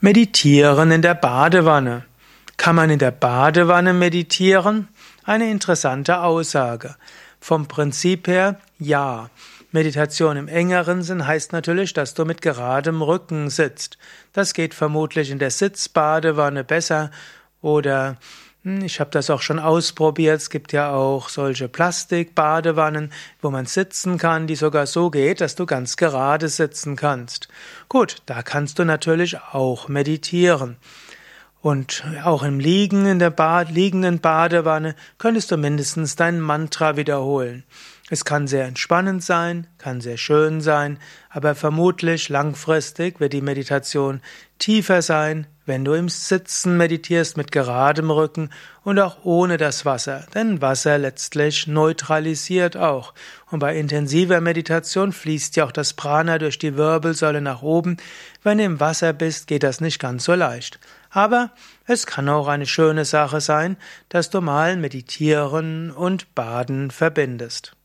Meditieren in der Badewanne. Kann man in der Badewanne meditieren? Eine interessante Aussage. Vom Prinzip her ja. Meditation im engeren Sinn heißt natürlich, dass du mit geradem Rücken sitzt. Das geht vermutlich in der Sitzbadewanne besser oder ich habe das auch schon ausprobiert. Es gibt ja auch solche Plastikbadewannen, wo man sitzen kann, die sogar so geht, dass du ganz gerade sitzen kannst. Gut, da kannst du natürlich auch meditieren. Und auch im Liegen in der Bad, liegenden Badewanne könntest du mindestens dein Mantra wiederholen. Es kann sehr entspannend sein, kann sehr schön sein, aber vermutlich langfristig wird die Meditation tiefer sein, wenn du im Sitzen meditierst mit geradem Rücken und auch ohne das Wasser, denn Wasser letztlich neutralisiert auch. Und bei intensiver Meditation fließt ja auch das Prana durch die Wirbelsäule nach oben. Wenn du im Wasser bist, geht das nicht ganz so leicht. Aber es kann auch eine schöne Sache sein, dass du mal Meditieren und Baden verbindest.